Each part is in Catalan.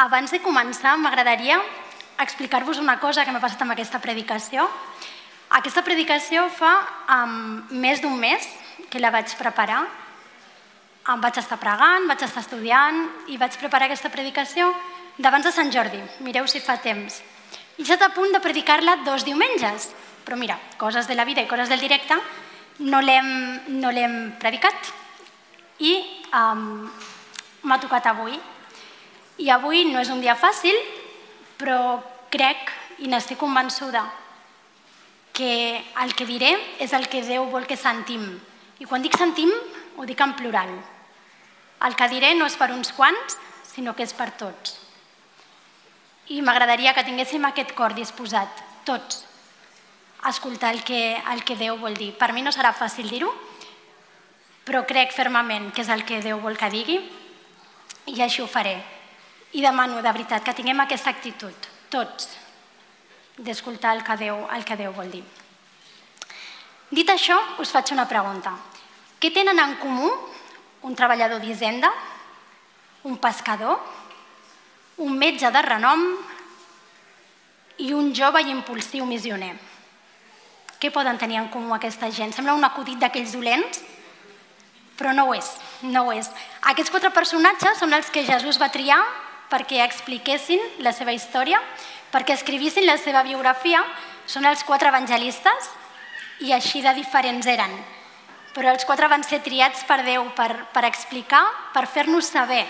abans de començar, m'agradaria explicar-vos una cosa que m'ha passat amb aquesta predicació. Aquesta predicació fa um, més d'un mes que la vaig preparar. Em vaig estar pregant, vaig estar estudiant i vaig preparar aquesta predicació d'abans de Sant Jordi. Mireu si fa temps. I ja a punt de predicar-la dos diumenges. Però mira, coses de la vida i coses del directe, no l'hem no predicat. I um, m'ha tocat avui. I avui no és un dia fàcil, però crec i n'estic convençuda que el que diré és el que Déu vol que sentim. I quan dic sentim, ho dic en plural. El que diré no és per uns quants, sinó que és per tots. I m'agradaria que tinguéssim aquest cor disposat, tots, a escoltar el que, el que Déu vol dir. Per mi no serà fàcil dir-ho, però crec fermament que és el que Déu vol que digui i així ho faré. I demano de veritat que tinguem aquesta actitud, tots, d'escoltar el, que Déu, el que Déu vol dir. Dit això, us faig una pregunta. Què tenen en comú un treballador d'Hisenda, un pescador, un metge de renom i un jove i impulsiu missioner? Què poden tenir en comú aquesta gent? Sembla un acudit d'aquells dolents, però no ho és, no ho és. Aquests quatre personatges són els que Jesús va triar perquè expliquessin la seva història perquè escrivissin la seva biografia són els quatre evangelistes i així de diferents eren. Però els quatre van ser triats per Déu per, per explicar, per fer-nos saber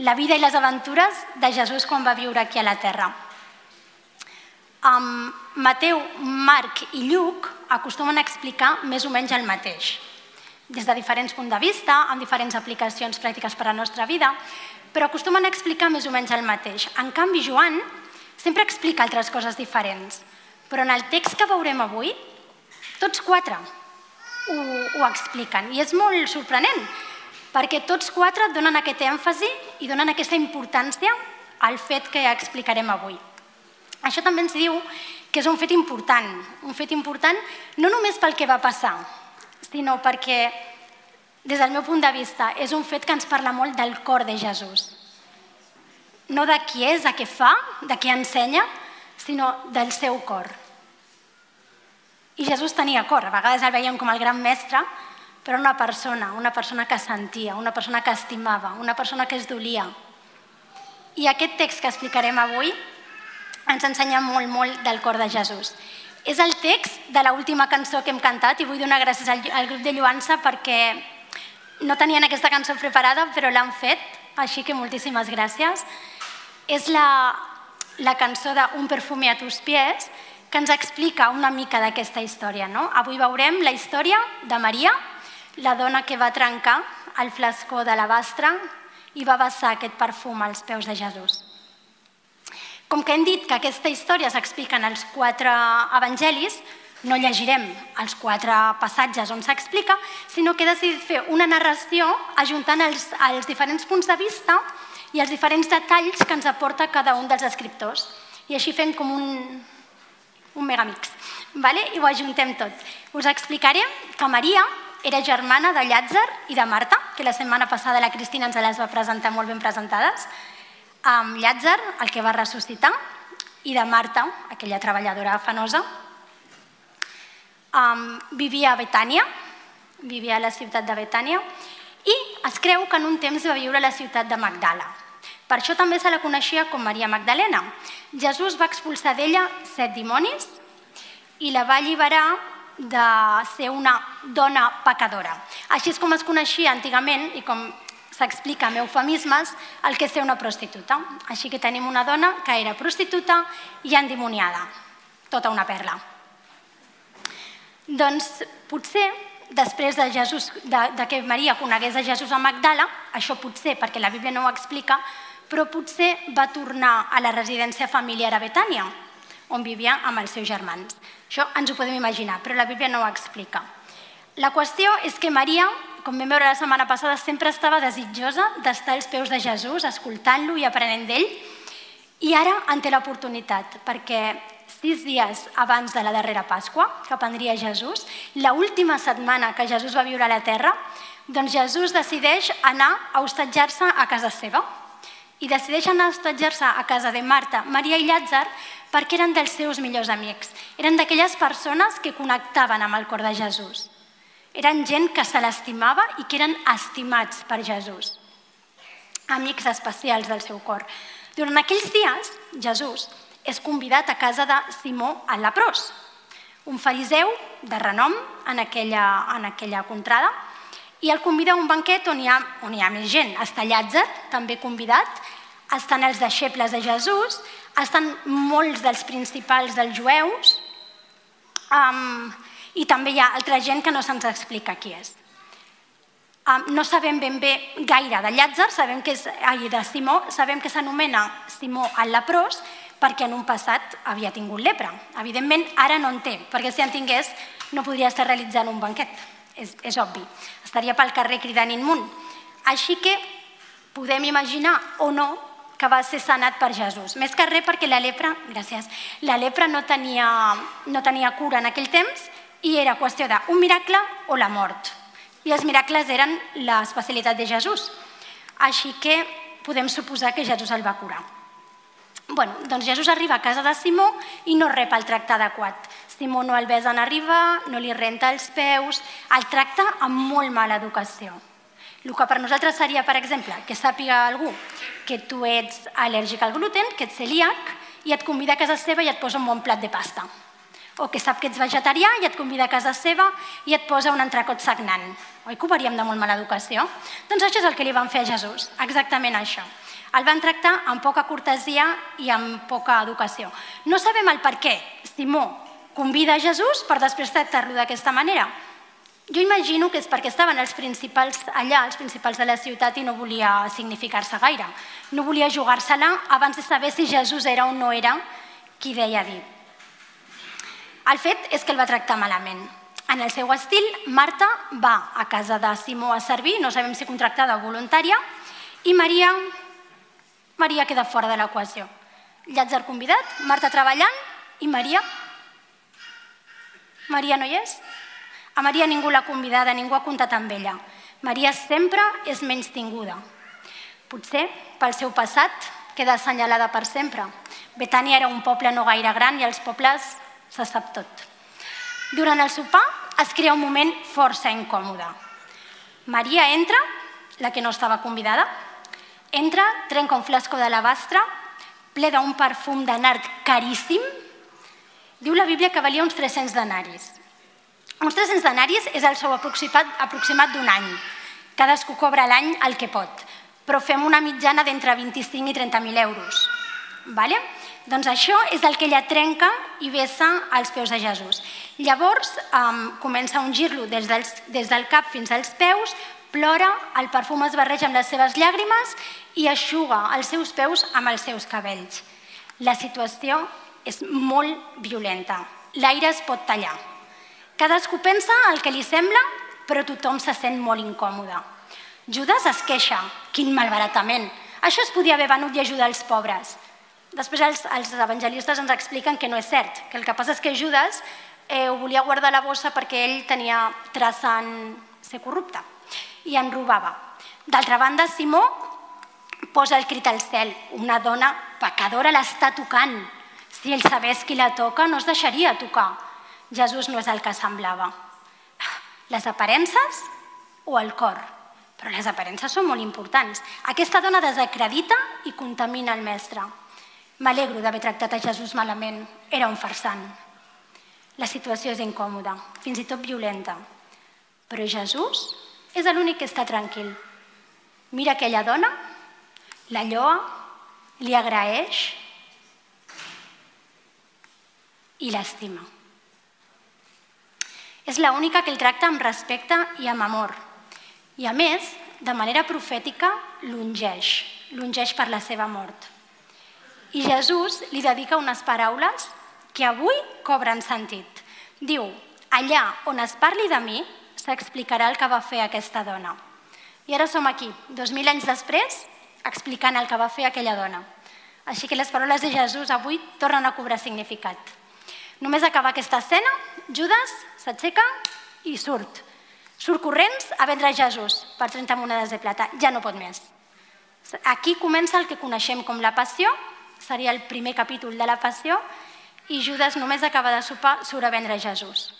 la vida i les aventures de Jesús quan va viure aquí a la terra. Um, Mateu, Marc i Lluc acostumen a explicar més o menys el mateix, des de diferents punts de vista, amb diferents aplicacions pràctiques per a la nostra vida, però acostumen a explicar més o menys el mateix. En canvi, Joan sempre explica altres coses diferents, però en el text que veurem avui, tots quatre ho, ho expliquen. I és molt sorprenent, perquè tots quatre donen aquest èmfasi i donen aquesta importància al fet que explicarem avui. Això també ens diu que és un fet important, un fet important no només pel que va passar, sinó perquè, des del meu punt de vista, és un fet que ens parla molt del cor de Jesús no de qui és, de què fa, de què ensenya, sinó del seu cor. I Jesús tenia cor, a vegades el veiem com el gran mestre, però una persona, una persona que sentia, una persona que estimava, una persona que es dolia. I aquest text que explicarem avui ens ensenya molt, molt del cor de Jesús. És el text de l'última cançó que hem cantat i vull donar gràcies al, al grup de Lluança perquè no tenien aquesta cançó preparada, però l'han fet, així que moltíssimes gràcies és la, la cançó d'Un perfume a tus pies, que ens explica una mica d'aquesta història. No? Avui veurem la història de Maria, la dona que va trencar el flascó de l'abastre i va vessar aquest perfum als peus de Jesús. Com que hem dit que aquesta història s'explica en els quatre evangelis, no llegirem els quatre passatges on s'explica, sinó que he decidit fer una narració ajuntant els, els diferents punts de vista i els diferents detalls que ens aporta cada un dels escriptors. I així fem com un, un megamix. Vale? I ho ajuntem tot. Us explicaré que Maria era germana de Llàtzer i de Marta, que la setmana passada la Cristina ens les va presentar molt ben presentades. Amb Llàtzer, el que va ressuscitar, i de Marta, aquella treballadora afanosa. Um, vivia a Betània, vivia a la ciutat de Betània, i es creu que en un temps va viure a la ciutat de Magdala. Per això també se la coneixia com Maria Magdalena. Jesús va expulsar d'ella set dimonis i la va alliberar de ser una dona pecadora. Així és com es coneixia antigament i com s'explica amb eufemismes el que és ser una prostituta. Així que tenim una dona que era prostituta i endimoniada. Tota una perla. Doncs potser després de, Jesús, de, de que Maria conegués a Jesús a Magdala, això potser, perquè la Bíblia no ho explica, però potser va tornar a la residència familiar a Betània, on vivia amb els seus germans. Això ens ho podem imaginar, però la Bíblia no ho explica. La qüestió és que Maria, com vam veure la setmana passada, sempre estava desitjosa d'estar als peus de Jesús, escoltant-lo i aprenent d'ell, i ara en té l'oportunitat, perquè sis dies abans de la darrera Pasqua, que prendria Jesús, la última setmana que Jesús va viure a la terra, doncs Jesús decideix anar a hostatjar-se a casa seva. i decideixen estatjar-se a casa de Marta, Maria i Llàtzer perquè eren dels seus millors amics. Eren d'aquelles persones que connectaven amb el cor de Jesús. Eren gent que se l'estimava i que eren estimats per Jesús. Amics especials del seu cor. Durant aquells dies, Jesús és convidat a casa de Simó el leprós, un fariseu de renom en aquella, en aquella contrada, i el convida a un banquet on hi ha, on hi ha més gent. Està Llàtzer, també convidat, estan els deixebles de Jesús, estan molts dels principals dels jueus, um, i també hi ha altra gent que no se'ns explica qui és. Um, no sabem ben bé gaire de Llàtzer, sabem que és, ai, de Simó, sabem que s'anomena Simó el leprós, perquè en un passat havia tingut lepra. Evidentment, ara no en té, perquè si en tingués no podria estar realitzant un banquet, és, és obvi. Estaria pel carrer cridant immunt. Així que podem imaginar o no que va ser sanat per Jesús. Més que res perquè la lepra, gràcies, la lepra no tenia, no tenia cura en aquell temps i era qüestió d'un miracle o la mort. I els miracles eren l'especialitat de Jesús. Així que podem suposar que Jesús el va curar. Bueno, doncs Jesús arriba a casa de Simó i no rep el tracte adequat. Simó no el besa en arribar, no li renta els peus, el tracta amb molt mala educació. El que per nosaltres seria, per exemple, que sàpiga algú que tu ets al·lèrgic al gluten, que ets celíac, i et convida a casa seva i et posa un bon plat de pasta. O que sap que ets vegetarià i et convida a casa seva i et posa un entrecot sagnant. Oi que ho de molt mala educació? Doncs això és el que li van fer a Jesús, exactament això. El van tractar amb poca cortesia i amb poca educació. No sabem el per què Simó convida a Jesús per després tractar-lo d'aquesta manera. Jo imagino que és perquè estaven els principals allà, els principals de la ciutat, i no volia significar-se gaire. No volia jugar-se-la abans de saber si Jesús era o no era qui deia dir. El fet és que el va tractar malament. En el seu estil, Marta va a casa de Simó a servir, no sabem si contractada o voluntària, i Maria Maria queda fora de l'equació. Llàtzer convidat, Marta treballant i Maria? Maria no hi és? A Maria ningú l'ha convidada, ningú ha comptat amb ella. Maria sempre és menys tinguda. Potser pel seu passat queda assenyalada per sempre. Betània era un poble no gaire gran i als pobles se sap tot. Durant el sopar es crea un moment força incòmode. Maria entra, la que no estava convidada, Entra, trenca un flasco d'alabastre, ple d'un perfum de nard caríssim. Diu la Bíblia que valia uns 300 denaris. Uns 300 denaris és el sou aproximat, aproximat d'un any. Cadascú cobra l'any el que pot, però fem una mitjana d'entre 25 i 30.000 euros. Vale? Doncs això és el que ella trenca i vessa als peus de Jesús. Llavors um, comença a ungir-lo des, dels, des del cap fins als peus, plora, el perfum es barreja amb les seves llàgrimes i aixuga els seus peus amb els seus cabells. La situació és molt violenta. L'aire es pot tallar. Cadascú pensa el que li sembla, però tothom se sent molt incòmode. Judas es queixa. Quin malbaratament. Això es podia haver venut i ajudar els pobres. Després els, els evangelistes ens expliquen que no és cert, que el que passa és que Judas eh, ho volia guardar a la bossa perquè ell tenia traça en ser corrupte i en robava. D'altra banda, Simó posa el crit al cel. Una dona pecadora l'està tocant. Si ell sabés qui la toca, no es deixaria tocar. Jesús no és el que semblava. Les aparences o el cor? Però les aparences són molt importants. Aquesta dona desacredita i contamina el mestre. M'alegro d'haver tractat a Jesús malament. Era un farsant. La situació és incòmoda, fins i tot violenta. Però Jesús és l'únic que està tranquil. Mira aquella dona, la lloa, li agraeix i l'estima. És l'única que el tracta amb respecte i amb amor. I a més, de manera profètica, l'ungeix, l'ungeix per la seva mort. I Jesús li dedica unes paraules que avui cobren sentit. Diu, allà on es parli de mi, s'explicarà el que va fer aquesta dona. I ara som aquí, dos mil anys després, explicant el que va fer aquella dona. Així que les paraules de Jesús avui tornen a cobrar significat. Només acaba aquesta escena, Judas s'aixeca i surt. Surt corrents a vendre Jesús per 30 monedes de plata. Ja no pot més. Aquí comença el que coneixem com la passió, seria el primer capítol de la passió, i Judas només acaba de sopar surt a vendre Jesús.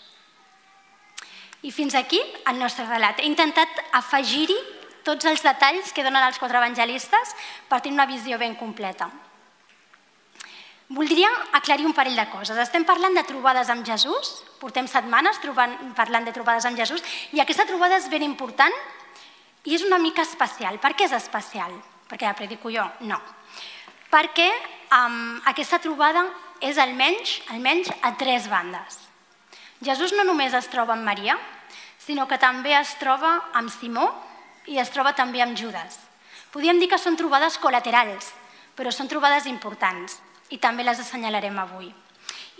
I fins aquí el nostre relat. He intentat afegir-hi tots els detalls que donen els quatre evangelistes per tenir una visió ben completa. Voldria aclarir un parell de coses. Estem parlant de trobades amb Jesús, portem setmanes trobant, parlant de trobades amb Jesús, i aquesta trobada és ben important i és una mica especial. Per què és especial? Perquè la predico jo? No. Perquè um, aquesta trobada és almenys, almenys a tres bandes. Jesús no només es troba amb Maria, sinó que també es troba amb Simó i es troba també amb Judas. Podríem dir que són trobades col·laterals, però són trobades importants i també les assenyalarem avui.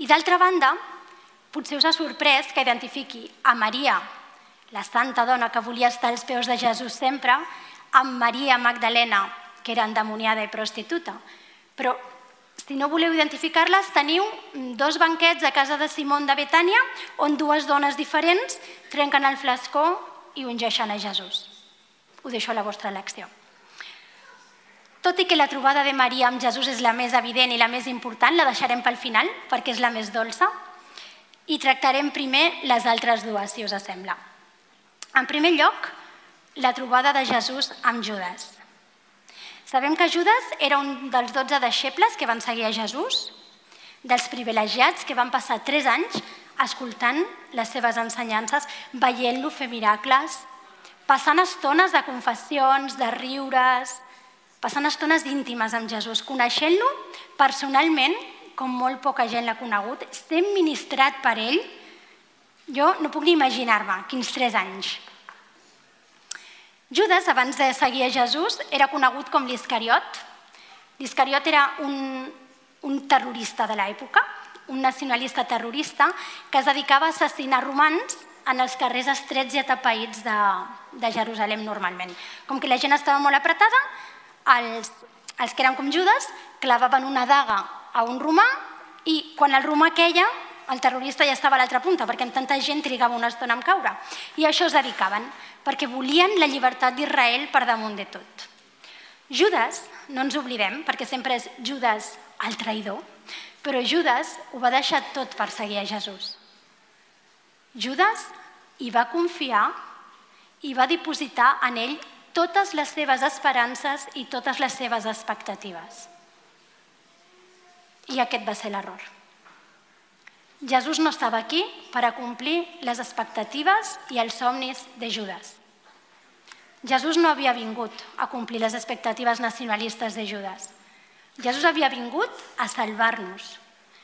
I d'altra banda, potser us ha sorprès que identifiqui a Maria, la santa dona que volia estar als peus de Jesús sempre, amb Maria Magdalena, que era endemoniada i prostituta. Però si no voleu identificar-les, teniu dos banquets a casa de Simón de Betània on dues dones diferents trenquen el flascó i ungeixen a Jesús. Ho deixo a la vostra elecció. Tot i que la trobada de Maria amb Jesús és la més evident i la més important, la deixarem pel final perquè és la més dolça i tractarem primer les altres dues, si us sembla. En primer lloc, la trobada de Jesús amb Judas. Sabem que Judas era un dels dotze deixebles que van seguir a Jesús, dels privilegiats que van passar tres anys escoltant les seves ensenyances, veient-lo fer miracles, passant estones de confessions, de riures, passant estones íntimes amb Jesús, coneixent-lo personalment, com molt poca gent l'ha conegut, sent ministrat per ell, jo no puc ni imaginar-me quins tres anys. Judas, abans de seguir a Jesús, era conegut com l'Iscariot. L'Iscariot era un, un terrorista de l'època, un nacionalista terrorista que es dedicava a assassinar romans en els carrers estrets i atapeïts de, de Jerusalem normalment. Com que la gent estava molt apretada, els, els que eren com Judes clavaven una daga a un romà i quan el romà queia, el terrorista ja estava a l'altra punta, perquè amb tanta gent trigava una estona en caure. I a això es dedicaven, perquè volien la llibertat d'Israel per damunt de tot. Judas, no ens oblidem, perquè sempre és Judas el traïdor, però Judas ho va deixar tot per seguir a Jesús. Judas hi va confiar i va dipositar en ell totes les seves esperances i totes les seves expectatives. I aquest va ser l'error. Jesús no estava aquí per a complir les expectatives i els somnis de Judas. Jesús no havia vingut a complir les expectatives nacionalistes de Judas. Jesús havia vingut a salvar-nos,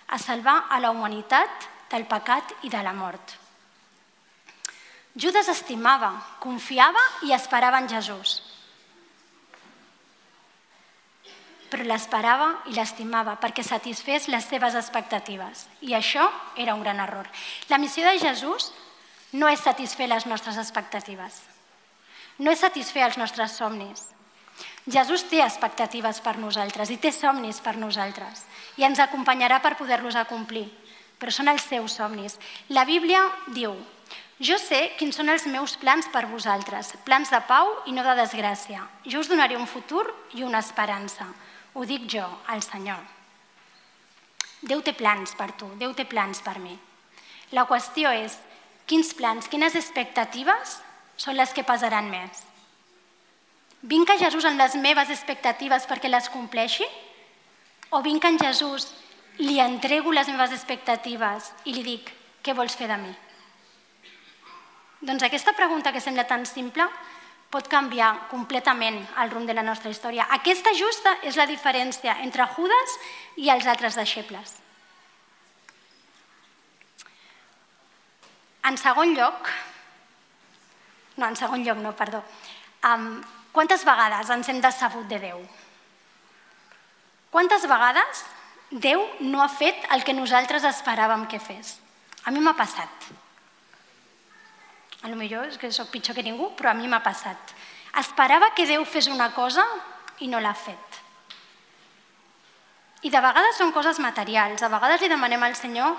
a salvar a la humanitat del pecat i de la mort. Judas estimava, confiava i esperava en Jesús. Però l'esperava i l'estimava perquè satisfés les seves expectatives. I això era un gran error. La missió de Jesús no és satisfer les nostres expectatives. No és satisfer els nostres somnis. Jesús té expectatives per nosaltres i té somnis per nosaltres i ens acompanyarà per poder-los acomplir, però són els seus somnis. La Bíblia diu, jo sé quins són els meus plans per vosaltres, plans de pau i no de desgràcia. Jo us donaré un futur i una esperança. Ho dic jo, al Senyor. Déu té plans per tu, Déu té plans per mi. La qüestió és quins plans, quines expectatives són les que pesaran més. Vinc a Jesús amb les meves expectatives perquè les compleixi? O vinc a Jesús, li entrego les meves expectatives i li dic, què vols fer de mi? Doncs aquesta pregunta que sembla tan simple pot canviar completament el rumb de la nostra història. Aquesta justa és la diferència entre Judas i els altres deixebles. En segon lloc, no, en segon lloc no, perdó, um, quantes vegades ens hem decebut de Déu? Quantes vegades Déu no ha fet el que nosaltres esperàvem que fes? A mi m'ha passat. A lo millor és que sóc pitjor que ningú, però a mi m'ha passat. Esperava que Déu fes una cosa i no l'ha fet. I de vegades són coses materials. A vegades li demanem al Senyor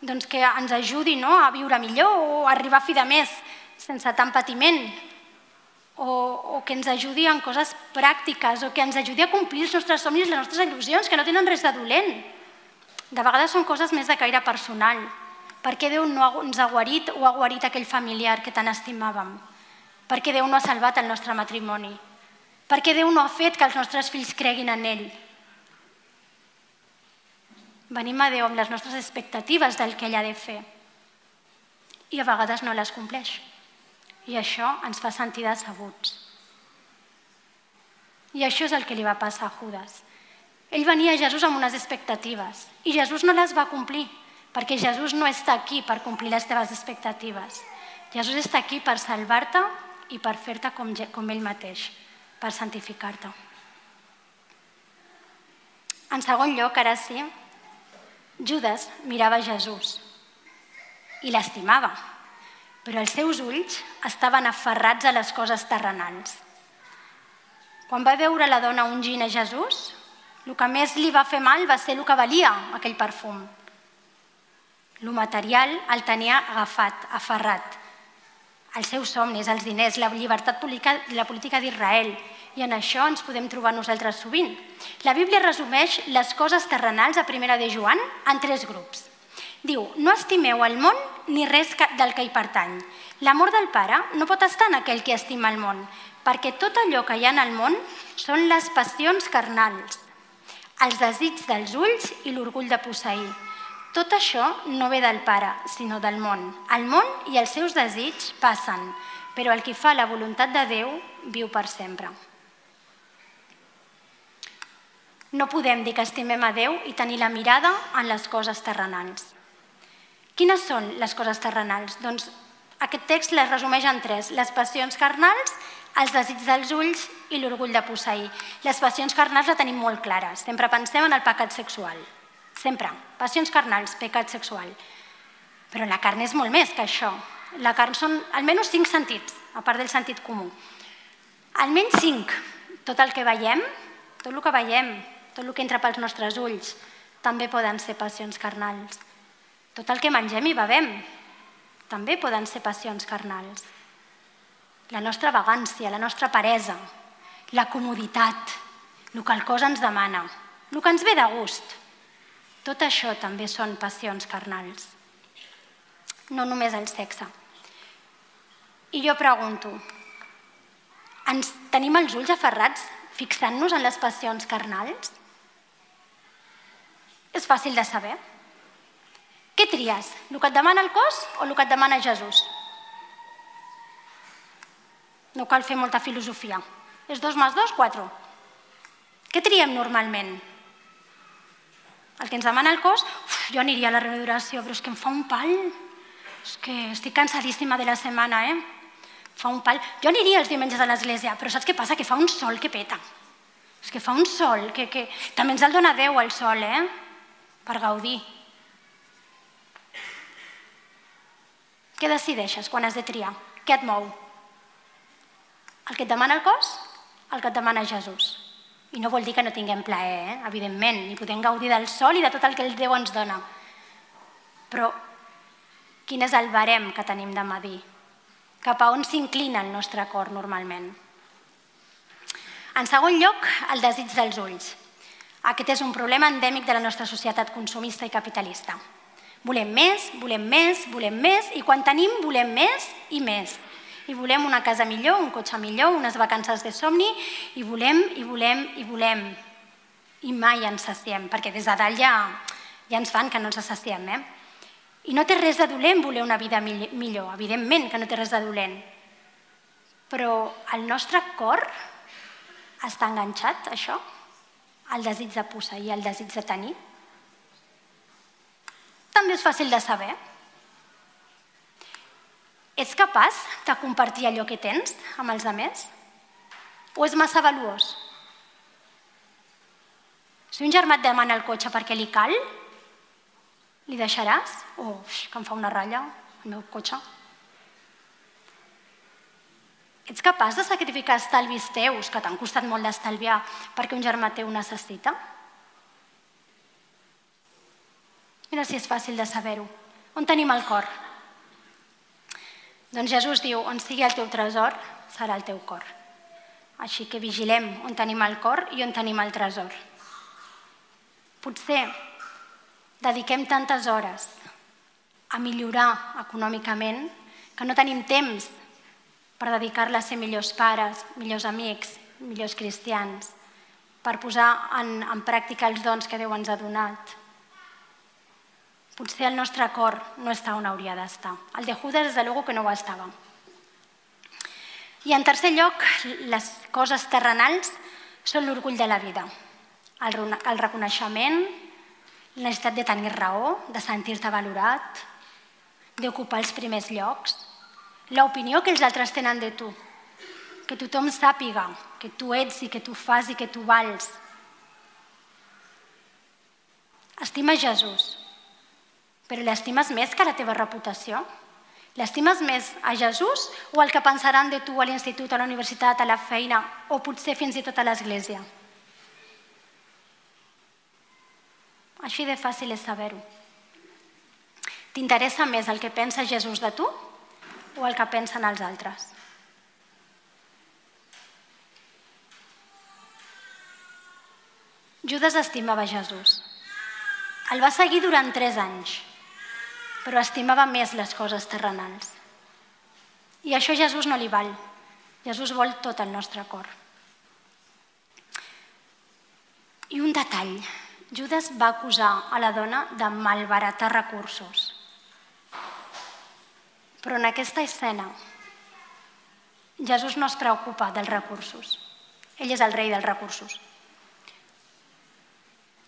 doncs, que ens ajudi no, a viure millor o a arribar a fi de mes sense tant patiment. o, o que ens ajudi en coses pràctiques o que ens ajudi a complir els nostres somnis, les nostres il·lusions, que no tenen res de dolent. De vegades són coses més de caire personal. Per què Déu no ens ha guarit o ha guarit aquell familiar que tan estimàvem? Per què Déu no ha salvat el nostre matrimoni? Per què Déu no ha fet que els nostres fills creguin en ell? Venim a Déu amb les nostres expectatives del que ell ha de fer i a vegades no les compleix. I això ens fa sentir decebuts. I això és el que li va passar a Judas. Ell venia a Jesús amb unes expectatives i Jesús no les va complir, perquè Jesús no està aquí per complir les teves expectatives. Jesús està aquí per salvar-te i per fer-te com, com ell mateix, per santificar-te. En segon lloc, ara sí, Judas mirava Jesús i l'estimava, però els seus ulls estaven aferrats a les coses terrenals. Quan va veure la dona ungint a Jesús, el que més li va fer mal va ser el que valia aquell perfum. Lo material el tenia agafat, aferrat. Els seus somnis, els diners, la llibertat política, la política d'Israel. I en això ens podem trobar nosaltres sovint. La Bíblia resumeix les coses terrenals a primera de Joan en tres grups. Diu, no estimeu el món ni res del que hi pertany. L'amor del Pare no pot estar en aquell que estima el món, perquè tot allò que hi ha en el món són les passions carnals, els desits dels ulls i l'orgull de posseir. Tot això no ve del Pare, sinó del món. El món i els seus desits passen, però el qui fa la voluntat de Déu viu per sempre. No podem dir que estimem a Déu i tenir la mirada en les coses terrenals. Quines són les coses terrenals? Doncs aquest text les resumeix en tres. Les passions carnals, els desits dels ulls i l'orgull de posseir. Les passions carnals la tenim molt clares. Sempre pensem en el pecat sexual. Sempre. Passions carnals, pecat sexual. Però la carn és molt més que això. La carn són almenys cinc sentits, a part del sentit comú. Almenys cinc. Tot el que veiem, tot el que veiem, tot el que entra pels nostres ulls, també poden ser passions carnals. Tot el que mengem i bevem, també poden ser passions carnals la nostra vagància, la nostra paresa, la comoditat, el que el cos ens demana, el que ens ve de gust. Tot això també són passions carnals, no només el sexe. I jo pregunto, ens tenim els ulls aferrats fixant-nos en les passions carnals? És fàcil de saber. Què tries? El que et demana el cos o el que et demana Jesús? No cal fer molta filosofia. És dos més dos, quatre. Què triem normalment? El que ens demana el cos, uf, jo aniria a la reunió d'oració, però és que em fa un pal. És que estic cansadíssima de la setmana, eh? Fa un pal. Jo aniria els diumenges a l'església, però saps què passa? Que fa un sol que peta. És que fa un sol que, que... També ens el dona Déu, el sol, eh? Per gaudir. Què decideixes quan has de triar? Què et mou? El que et demana el cos, el que et demana Jesús. I no vol dir que no tinguem plaer, eh? evidentment, ni podem gaudir del sol i de tot el que el Déu ens dona. Però quin és el barem que tenim de medir? Cap a on s'inclina el nostre cor normalment? En segon lloc, el desig dels ulls. Aquest és un problema endèmic de la nostra societat consumista i capitalista. Volem més, volem més, volem més, i quan tenim volem més i més i volem una casa millor, un cotxe millor, unes vacances de somni, i volem, i volem, i volem. I mai ens saciem, perquè des de dalt ja, ja ens fan que no ens saciem. Eh? I no té res de dolent voler una vida millor, evidentment que no té res de dolent. Però el nostre cor està enganxat, això? El desig de posseir, el desig de tenir? També és fàcil de saber. Ets capaç de compartir allò que tens amb els altres? O és massa valuós? Si un germà et demana el cotxe perquè li cal, li deixaràs? O oh, que em fa una ratlla el meu cotxe? Ets capaç de sacrificar estalvis teus, que t'han costat molt d'estalviar, perquè un germà teu necessita? Mira si és fàcil de saber-ho. On tenim el cor? Doncs Jesús diu, on sigui el teu tresor, serà el teu cor. Així que vigilem on tenim el cor i on tenim el tresor. Potser dediquem tantes hores a millorar econòmicament que no tenim temps per dedicar-la a ser millors pares, millors amics, millors cristians, per posar en, en pràctica els dons que Déu ens ha donat. Potser el nostre cor no està on hauria d'estar. El de Judas, des de luego, que no ho estava. I en tercer lloc, les coses terrenals són l'orgull de la vida, el, el reconeixement, la necessitat de tenir raó, de sentir-te valorat, d'ocupar els primers llocs, l'opinió que els altres tenen de tu, que tothom sàpiga que tu ets i que tu fas i que tu vals. Estimes Jesús, però l'estimes més que la teva reputació? L'estimes més a Jesús o el que pensaran de tu a l'institut, a la universitat, a la feina o potser fins i tot a l'església? Així de fàcil és saber-ho. T'interessa més el que pensa Jesús de tu o el que pensen els altres? Judas estimava Jesús. El va seguir durant tres anys, però estimava més les coses terrenals. I això Jesús no li val. Jesús vol tot el nostre cor. I un detall. Judas va acusar a la dona de malbaratar recursos. Però en aquesta escena, Jesús no es preocupa dels recursos. Ell és el rei dels recursos.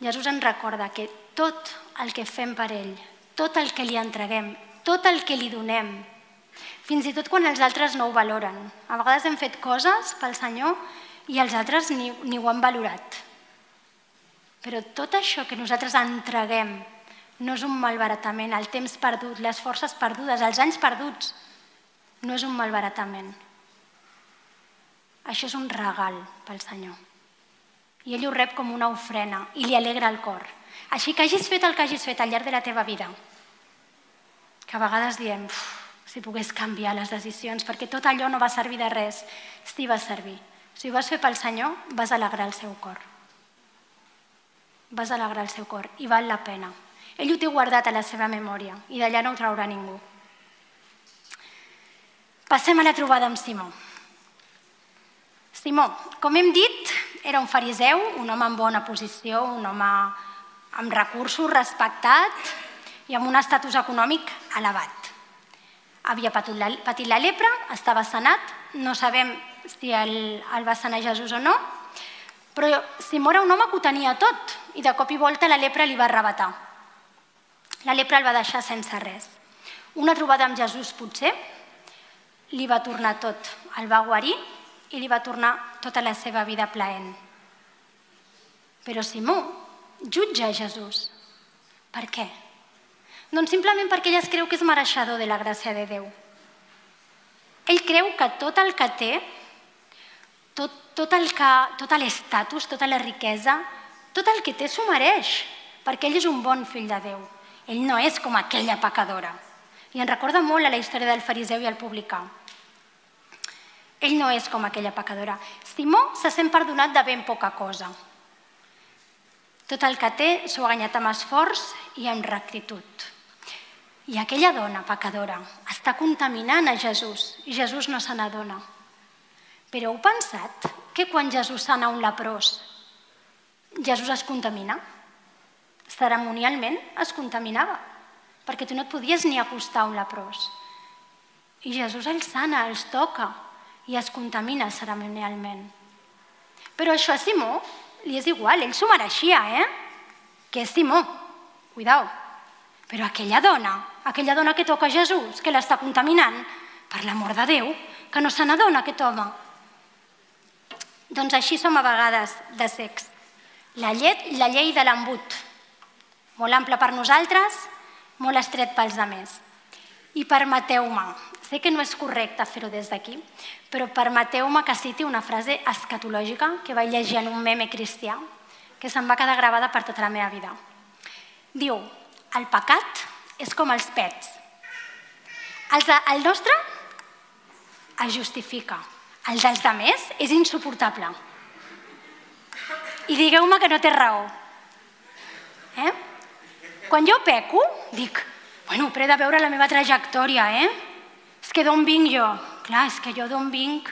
Jesús ens recorda que tot el que fem per ell, tot el que li entreguem, tot el que li donem, fins i tot quan els altres no ho valoren. A vegades hem fet coses pel Senyor i els altres ni, ni ho han valorat. Però tot això que nosaltres entreguem no és un malbaratament, el temps perdut, les forces perdudes, els anys perduts, no és un malbaratament. Això és un regal pel Senyor i ell ho rep com una ofrena i li alegra el cor. Així que hagis fet el que hagis fet al llarg de la teva vida, que a vegades diem, si pogués canviar les decisions, perquè tot allò no va servir de res, si va servir. Si ho vas fer pel Senyor, vas alegrar el seu cor. Vas alegrar el seu cor i val la pena. Ell ho té guardat a la seva memòria i d'allà no ho traurà ningú. Passem a la trobada amb Simó. Simó, com hem dit, era un fariseu, un home amb bona posició, un home amb recursos, respectat i amb un estatus econòmic elevat. Havia patit la, lepra, estava sanat, no sabem si el, el va sanar Jesús o no, però Simó era un home que ho tenia tot i de cop i volta la lepra li va arrebatar. La lepra el va deixar sense res. Una trobada amb Jesús potser li va tornar tot, el va guarir i li va tornar tota la seva vida plaent. Però Simó jutja Jesús. Per què? Doncs simplement perquè ell es creu que és mereixedor de la gràcia de Déu. Ell creu que tot el que té, tot, tot el que, tot l'estatus, tota la riquesa, tot el que té s'ho mereix, perquè ell és un bon fill de Déu. Ell no és com aquella pecadora. I en recorda molt a la història del fariseu i el publicà. Ell no és com aquella pecadora. Simó se sent perdonat de ben poca cosa. Tot el que té s'ho ha guanyat amb esforç i amb rectitud. I aquella dona pecadora està contaminant a Jesús i Jesús no se n'adona. Però heu pensat que quan Jesús sana un leprós, Jesús es contamina? Ceremonialment es contaminava, perquè tu no et podies ni acostar a un leprós. I Jesús el sana, els toca, i es contamina ceremonialment. Però això a Simó li és igual, ell s'ho mereixia, eh? Que és Simó, cuidao. Però aquella dona, aquella dona que toca Jesús, que l'està contaminant, per l'amor de Déu, que no se n'adona aquest home. Doncs així som a vegades de sex. La, llet, la llei de l'embut, molt ample per nosaltres, molt estret pels altres. I permeteu-me, sé que no és correcte fer-ho des d'aquí, però permeteu-me que citi una frase escatològica que vaig llegir en un meme cristià que se'm va quedar gravada per tota la meva vida. Diu, el pecat és com els pets. Els de, el nostre es justifica. El dels demés és insuportable. I digueu-me que no té raó. Eh? Quan jo peco, dic, bueno, però he de veure la meva trajectòria, eh? És que d'on vinc jo? Clar, és que jo d'on vinc...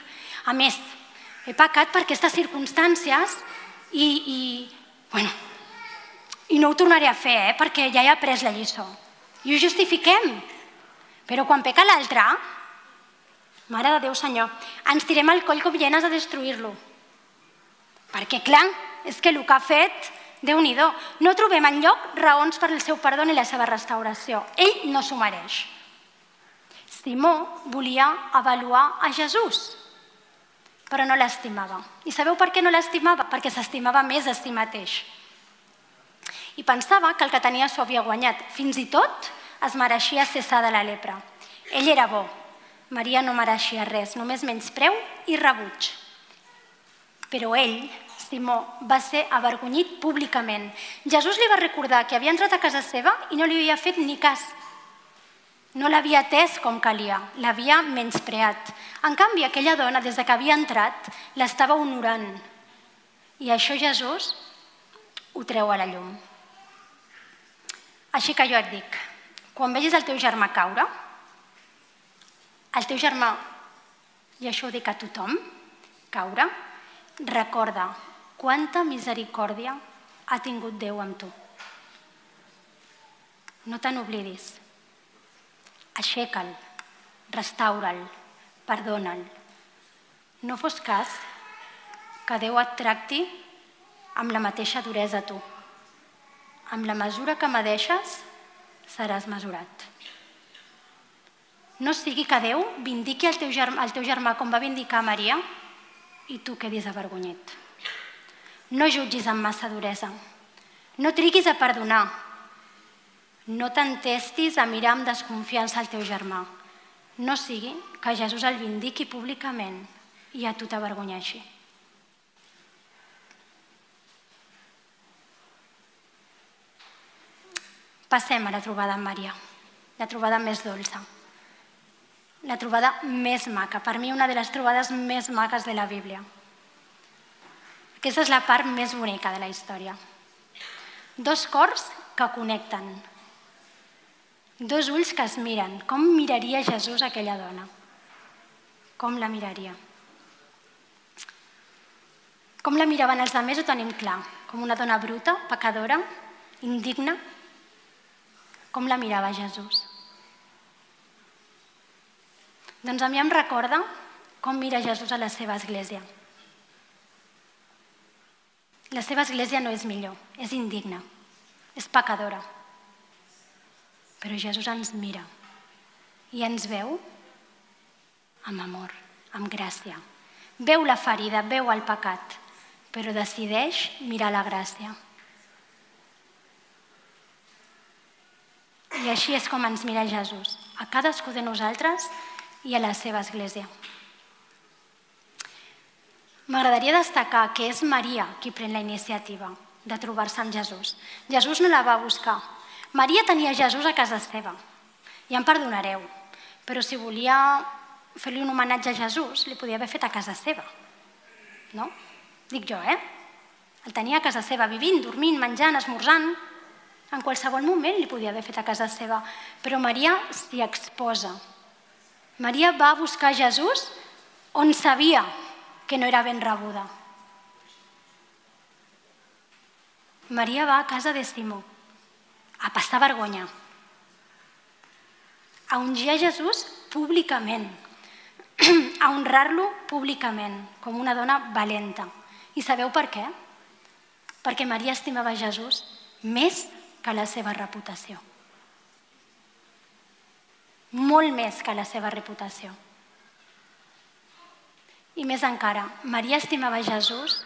A més, he pecat per aquestes circumstàncies i, i, bueno, i no ho tornaré a fer, eh? perquè ja he après la lliçó. I ho justifiquem. Però quan peca l'altre, Mare de Déu, Senyor, ens tirem al coll com llenes a destruir-lo. Perquè, clar, és que el que ha fet, déu nhi no trobem en lloc raons per al seu perdó ni la seva restauració. Ell no s'ho mereix. Simó volia avaluar a Jesús, però no l'estimava. I sabeu per què no l'estimava? Perquè s'estimava més a si mateix. I pensava que el que tenia s'ho havia guanyat. Fins i tot es mereixia cessar de la lepra. Ell era bo, Maria no mereixia res, només menyspreu i rebuig. Però ell, Simó, va ser avergonyit públicament. Jesús li va recordar que havia entrat a casa seva i no li havia fet ni cas. No l'havia atès com calia, l'havia menyspreat. En canvi, aquella dona, des de que havia entrat, l'estava honorant. I això Jesús ho treu a la llum. Així que jo et dic, quan vegis el teu germà caure, el teu germà, i això ho dic a tothom, caure, recorda quanta misericòrdia ha tingut Déu amb tu. No te n'oblidis. Aixeca'l, restaura'l, perdona'l. No fos cas que Déu et tracti amb la mateixa duresa tu. Amb la mesura que medeixes, seràs mesurat. No sigui que Déu vindiqui el teu, germà, el teu germà com va vindicar Maria i tu quedis avergonyit. No jutgis amb massa duresa. No triguis a perdonar. No t'entestis a mirar amb desconfiança el teu germà. No sigui que Jesús el vindiqui públicament i a tu t'avergonyeixi. Passem a la trobada amb Maria, la trobada més dolça la trobada més maca, per mi una de les trobades més maques de la Bíblia. Aquesta és la part més bonica de la història. Dos cors que connecten, dos ulls que es miren. Com miraria Jesús aquella dona? Com la miraria? Com la miraven els altres ho tenim clar. Com una dona bruta, pecadora, indigna. Com la mirava Jesús? Doncs a mi em recorda com mira Jesús a la seva església. La seva església no és millor, és indigna, és pecadora. Però Jesús ens mira i ens veu amb amor, amb gràcia. Veu la ferida, veu el pecat, però decideix mirar la gràcia. I així és com ens mira Jesús. A cadascú de nosaltres i a la seva església. M'agradaria destacar que és Maria qui pren la iniciativa de trobar-se amb Jesús. Jesús no la va buscar. Maria tenia Jesús a casa seva. Ja em perdonareu, però si volia fer-li un homenatge a Jesús, li podia haver fet a casa seva. No? Dic jo, eh? El tenia a casa seva, vivint, dormint, menjant, esmorzant. En qualsevol moment li podia haver fet a casa seva. Però Maria s'hi exposa Maria va buscar Jesús on sabia que no era ben rebuda. Maria va a casa de Simó a passar vergonya, a ungir a Jesús públicament, a honrar-lo públicament, com una dona valenta. I sabeu per què? Perquè Maria estimava Jesús més que la seva reputació molt més que la seva reputació. I més encara, Maria estimava Jesús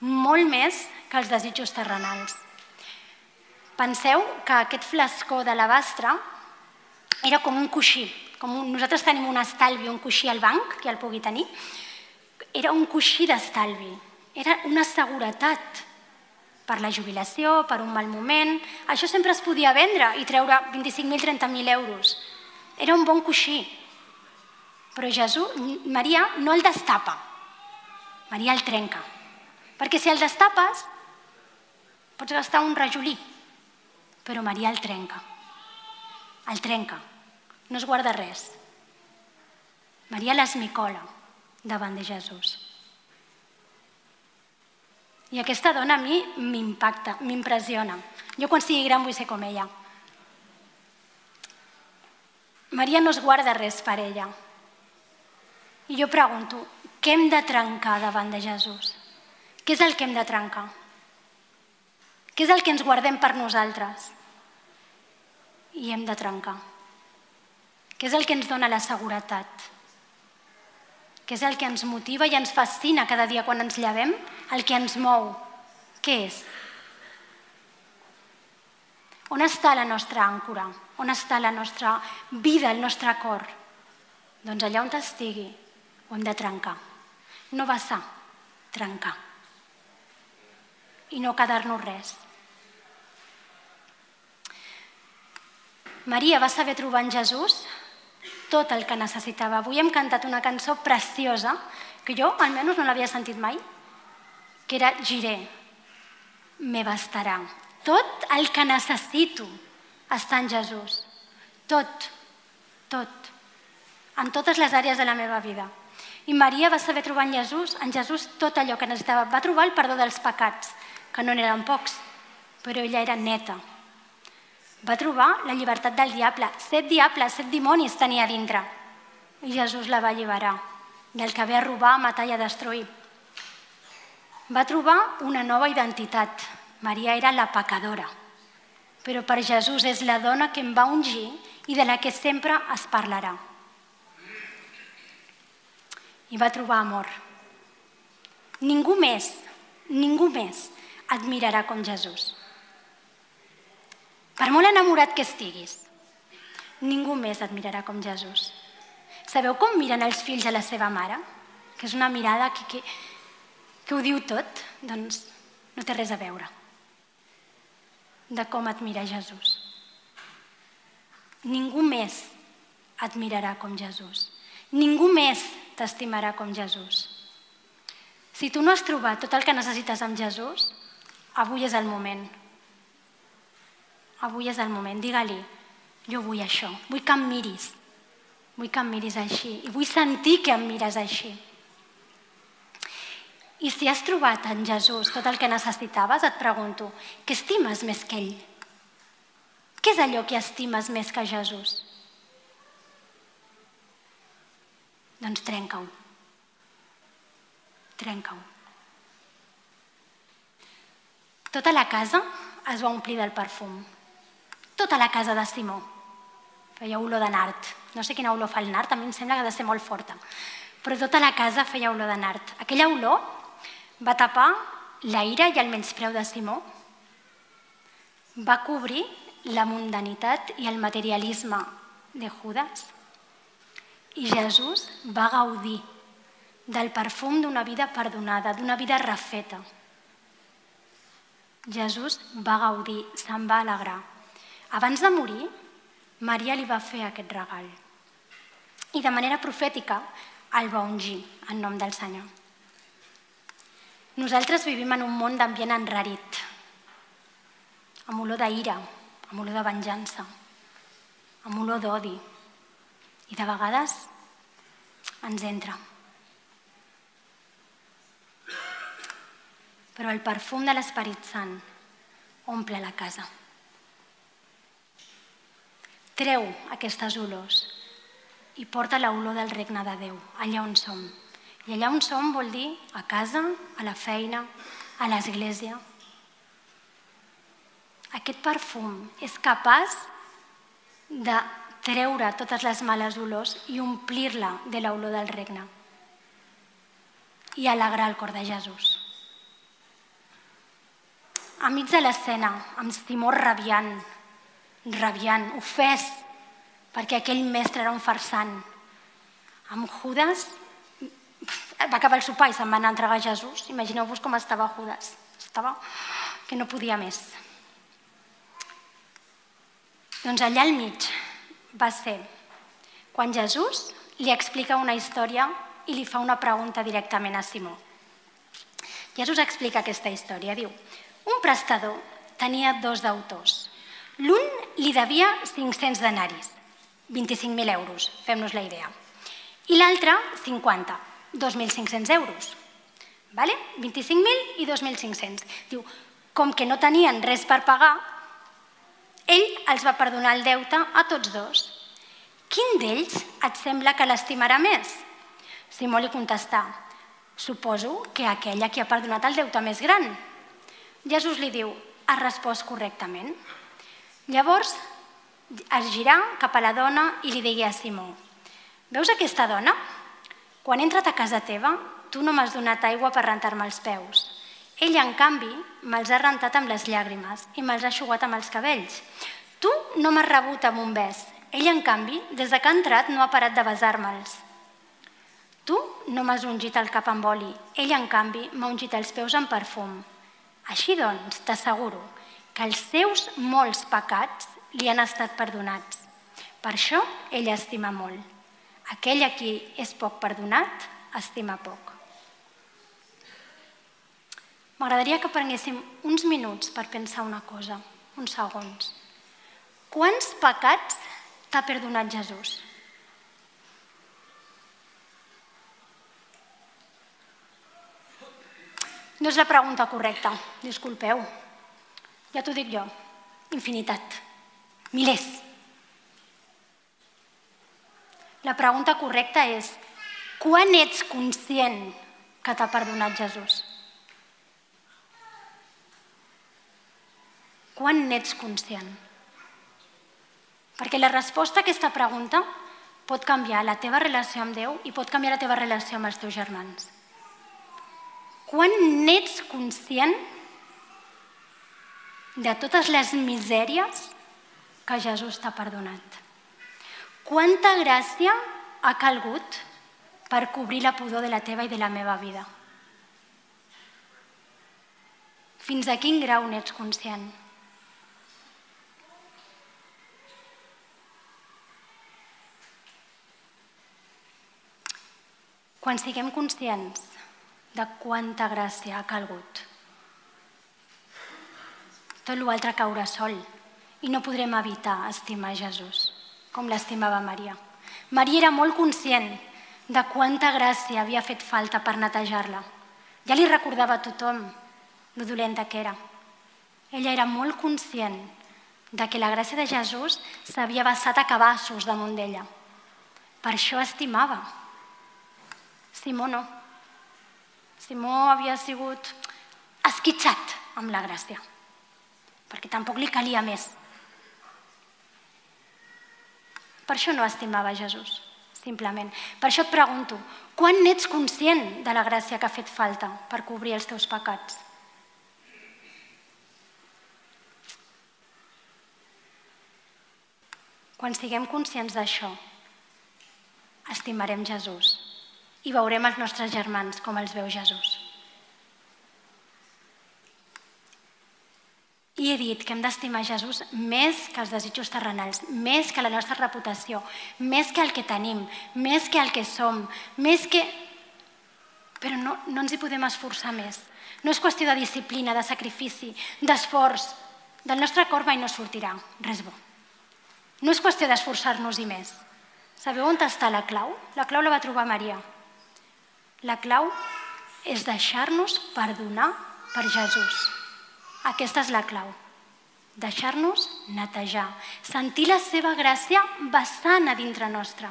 molt més que els desitjos terrenals. Penseu que aquest flascó de l'abastre era com un coixí. Com un... Nosaltres tenim un estalvi, un coixí al banc, que el pugui tenir. Era un coixí d'estalvi. Era una seguretat per la jubilació, per un mal moment. Això sempre es podia vendre i treure 25.000, 30.000 euros. Era un bon coixí. però Jesús, Maria no el destapa, Maria el trenca. Perquè si el destapes, pots gastar un rajolí, però Maria el trenca. El trenca, no es guarda res. Maria l'esmicola davant de Jesús. I aquesta dona a mi m'impacta, m'impressiona. Jo quan sigui gran vull ser com ella. Maria no es guarda res per ella. I jo pregunto, què hem de trencar davant de Jesús? Què és el que hem de trencar? Què és el que ens guardem per nosaltres? I hem de trencar. Què és el que ens dona la seguretat? Què és el que ens motiva i ens fascina cada dia quan ens llevem? El que ens mou. Què és? On està la nostra àncora? On està la nostra vida, el nostre cor? Doncs allà on estigui, ho hem de trencar. No vessar, trencar. I no quedar-nos res. Maria va saber trobar en Jesús tot el que necessitava. Avui hem cantat una cançó preciosa, que jo almenys no l'havia sentit mai, que era Giré, me bastarà. Tot el que necessito està en Jesús. Tot, tot. En totes les àrees de la meva vida. I Maria va saber trobar en Jesús, en Jesús tot allò que necessitava. Va trobar el perdó dels pecats, que no n'eren pocs, però ella era neta. Va trobar la llibertat del diable. Set diables, set dimonis tenia dintre. I Jesús la va alliberar del que ve a robar, matar i a destruir. Va trobar una nova identitat, Maria era la pecadora, però per Jesús és la dona que em va ungir i de la que sempre es parlarà. I va trobar amor. Ningú més, ningú més admirarà com Jesús. Per molt enamorat que estiguis, ningú més admirarà com Jesús. Sabeu com miren els fills a la seva mare? Que és una mirada que, que, que ho diu tot? Doncs no té res a veure de com admira Jesús. Ningú més admirarà com Jesús. Ningú més t'estimarà com Jesús. Si tu no has trobat tot el que necessites amb Jesús, avui és el moment. Avui és el moment. Digue-li, jo vull això, vull que em miris. Vull que em miris així i vull sentir que em mires així. I si has trobat en Jesús tot el que necessitaves, et pregunto, què estimes més que ell? Què és allò que estimes més que Jesús? Doncs trenca-ho. Trenca-ho. Tota la casa es va omplir del perfum. Tota la casa de Simó. Feia olor de nart. No sé quina olor fa el nart, a mi em sembla que ha de ser molt forta. Però tota la casa feia olor de nart. Aquella olor va tapar la ira i el menyspreu de Simó. Va cobrir la mundanitat i el materialisme de Judas. I Jesús va gaudir del perfum d'una vida perdonada, d'una vida refeta. Jesús va gaudir, se'n va alegrar. Abans de morir, Maria li va fer aquest regal. I de manera profètica el va ungir en nom del Senyor. Nosaltres vivim en un món d'ambient enrarit, amb olor d'ira, amb olor de venjança, amb olor d'odi. I de vegades ens entra. Però el perfum de l'Esperit Sant omple la casa. Treu aquestes olors i porta l'olor del regne de Déu, allà on som. I allà on som vol dir a casa, a la feina, a l'església. Aquest perfum és capaç de treure totes les males olors i omplir-la de l'olor del regne i alegrar el cor de Jesús. A de l'escena, amb Simó rabiant, rabiant, ofès, perquè aquell mestre era un farsant, amb Judas va acabar el sopar i se'n va anar a entregar a Jesús. Imagineu-vos com estava Judas. Estava que no podia més. Doncs allà al mig va ser quan Jesús li explica una història i li fa una pregunta directament a Simó. Jesús explica aquesta història. Diu, un prestador tenia dos deutors. L'un li devia 500 denaris, 25.000 euros, fem-nos la idea. I l'altre, 50, 2.500 euros. Vale? 25.000 i 2.500. Diu, com que no tenien res per pagar, ell els va perdonar el deute a tots dos. Quin d'ells et sembla que l'estimarà més? Simó li contestà, suposo que aquell a qui ha perdonat el deute més gran. Jesús li diu, has respost correctament. Llavors es girà cap a la dona i li digui a Simó, veus aquesta dona? Quan he entrat a casa teva, tu no m'has donat aigua per rentar-me els peus. Ell, en canvi, me'ls ha rentat amb les llàgrimes i me'ls ha aixugat amb els cabells. Tu no m'has rebut amb un bes. Ell, en canvi, des de que ha entrat no ha parat de besar-me'ls. Tu no m'has ungit el cap amb oli. Ell, en canvi, m'ha ungit els peus amb perfum. Així doncs, t'asseguro que els seus molts pecats li han estat perdonats. Per això ell estima molt. Aquell a qui és poc perdonat, estima poc. M'agradaria que prenguéssim uns minuts per pensar una cosa, uns segons. Quants pecats t'ha perdonat Jesús? No és la pregunta correcta, disculpeu. Ja t'ho dic jo. Infinitat. Milers. La pregunta correcta és quan ets conscient que t'ha perdonat Jesús? Quan n'ets conscient? Perquè la resposta a aquesta pregunta pot canviar la teva relació amb Déu i pot canviar la teva relació amb els teus germans. Quan n'ets conscient de totes les misèries que Jesús t'ha perdonat? Quanta gràcia ha calgut per cobrir la pudor de la teva i de la meva vida? Fins a quin grau n'ets conscient? Quan siguem conscients de quanta gràcia ha calgut, tot l'altre caurà sol i no podrem evitar estimar Jesús, com l'estimava Maria. Maria era molt conscient de quanta gràcia havia fet falta per netejar-la. Ja li recordava a tothom lo dolenta que era. Ella era molt conscient de que la gràcia de Jesús s'havia vessat a cabassos damunt d'ella. Per això estimava, Simó no. Simó havia sigut esquitxat amb la gràcia, perquè tampoc li calia més. Per això no estimava Jesús, simplement. Per això et pregunto, quan n'ets conscient de la gràcia que ha fet falta per cobrir els teus pecats? Quan siguem conscients d'això, estimarem Jesús i veurem els nostres germans com els veu Jesús. I he dit que hem d'estimar Jesús més que els desitjos terrenals, més que la nostra reputació, més que el que tenim, més que el que som, més que... Però no, no ens hi podem esforçar més. No és qüestió de disciplina, de sacrifici, d'esforç. Del nostre cor mai no sortirà res bo. No és qüestió d'esforçar-nos-hi més. Sabeu on està la clau? La clau la va trobar Maria. La clau és deixar-nos perdonar per Jesús. Aquesta és la clau. Deixar-nos netejar. Sentir la seva gràcia vessant a dintre nostre.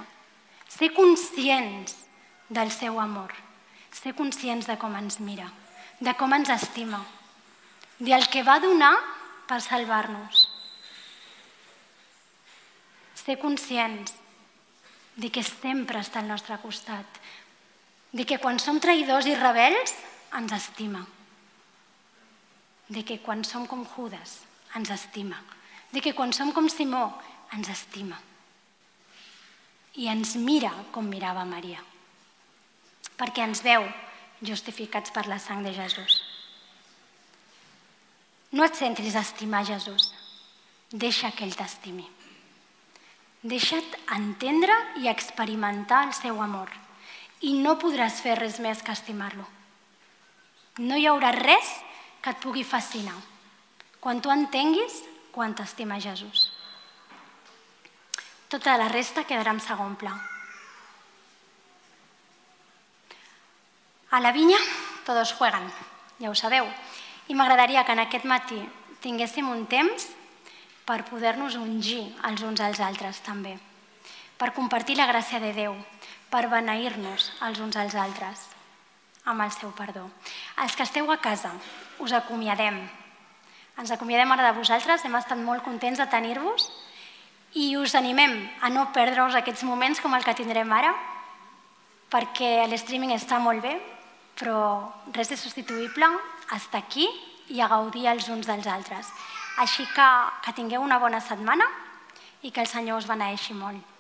Ser conscients del seu amor. Ser conscients de com ens mira, de com ens estima, del que va donar per salvar-nos. Ser conscients de que sempre està al nostre costat, de que quan som traïdors i rebels ens estima, de que quan som com Judas ens estima, de que quan som com Simó ens estima i ens mira com mirava Maria, perquè ens veu justificats per la sang de Jesús. No et centris a estimar Jesús, deixa que ell t'estimi. Deixa't entendre i experimentar el seu amor i no podràs fer res més que estimar-lo. No hi haurà res que et pugui fascinar quan tu entenguis quan t'estima Jesús. Tota la resta quedarà en segon pla. A la vinya todos juegan, ja ho sabeu. I m'agradaria que en aquest matí tinguéssim un temps per poder-nos ungir els uns als altres també, per compartir la gràcia de Déu, per beneir-nos els uns als altres amb el seu perdó. Els que esteu a casa, us acomiadem. Ens acomiadem ara de vosaltres, hem estat molt contents de tenir-vos i us animem a no perdre-us aquests moments com el que tindrem ara, perquè l'streaming està molt bé, però res és substituïble estar aquí i a gaudir els uns dels altres. Així que que tingueu una bona setmana i que el Senyor us beneeixi molt.